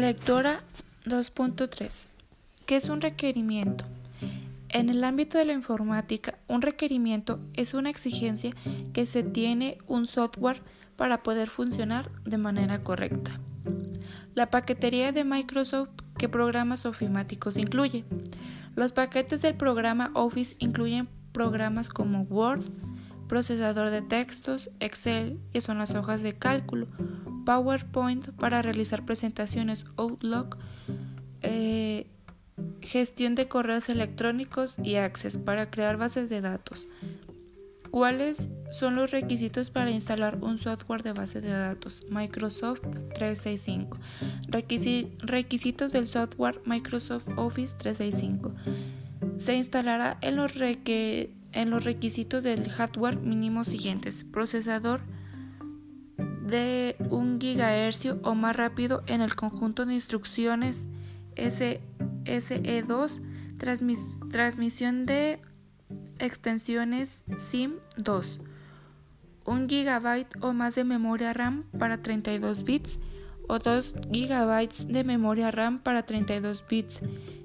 Lectora 2.3. ¿Qué es un requerimiento? En el ámbito de la informática, un requerimiento es una exigencia que se tiene un software para poder funcionar de manera correcta. La paquetería de Microsoft ¿qué programas ofimáticos incluye? Los paquetes del programa Office incluyen programas como Word, procesador de textos, Excel, que son las hojas de cálculo, PowerPoint para realizar presentaciones, Outlook, eh, gestión de correos electrónicos y Access para crear bases de datos. ¿Cuáles son los requisitos para instalar un software de base de datos? Microsoft 365. requisitos del software Microsoft Office 365. Se instalará en los, en los requisitos del hardware mínimos siguientes. Procesador de 1 GHz o más rápido en el conjunto de instrucciones SE2, transmisión de extensiones SIM2, 1 GB o más de memoria RAM para 32 bits o 2 GB de memoria RAM para 32 bits,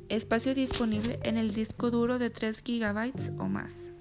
espacio disponible en el disco duro de 3 GB o más.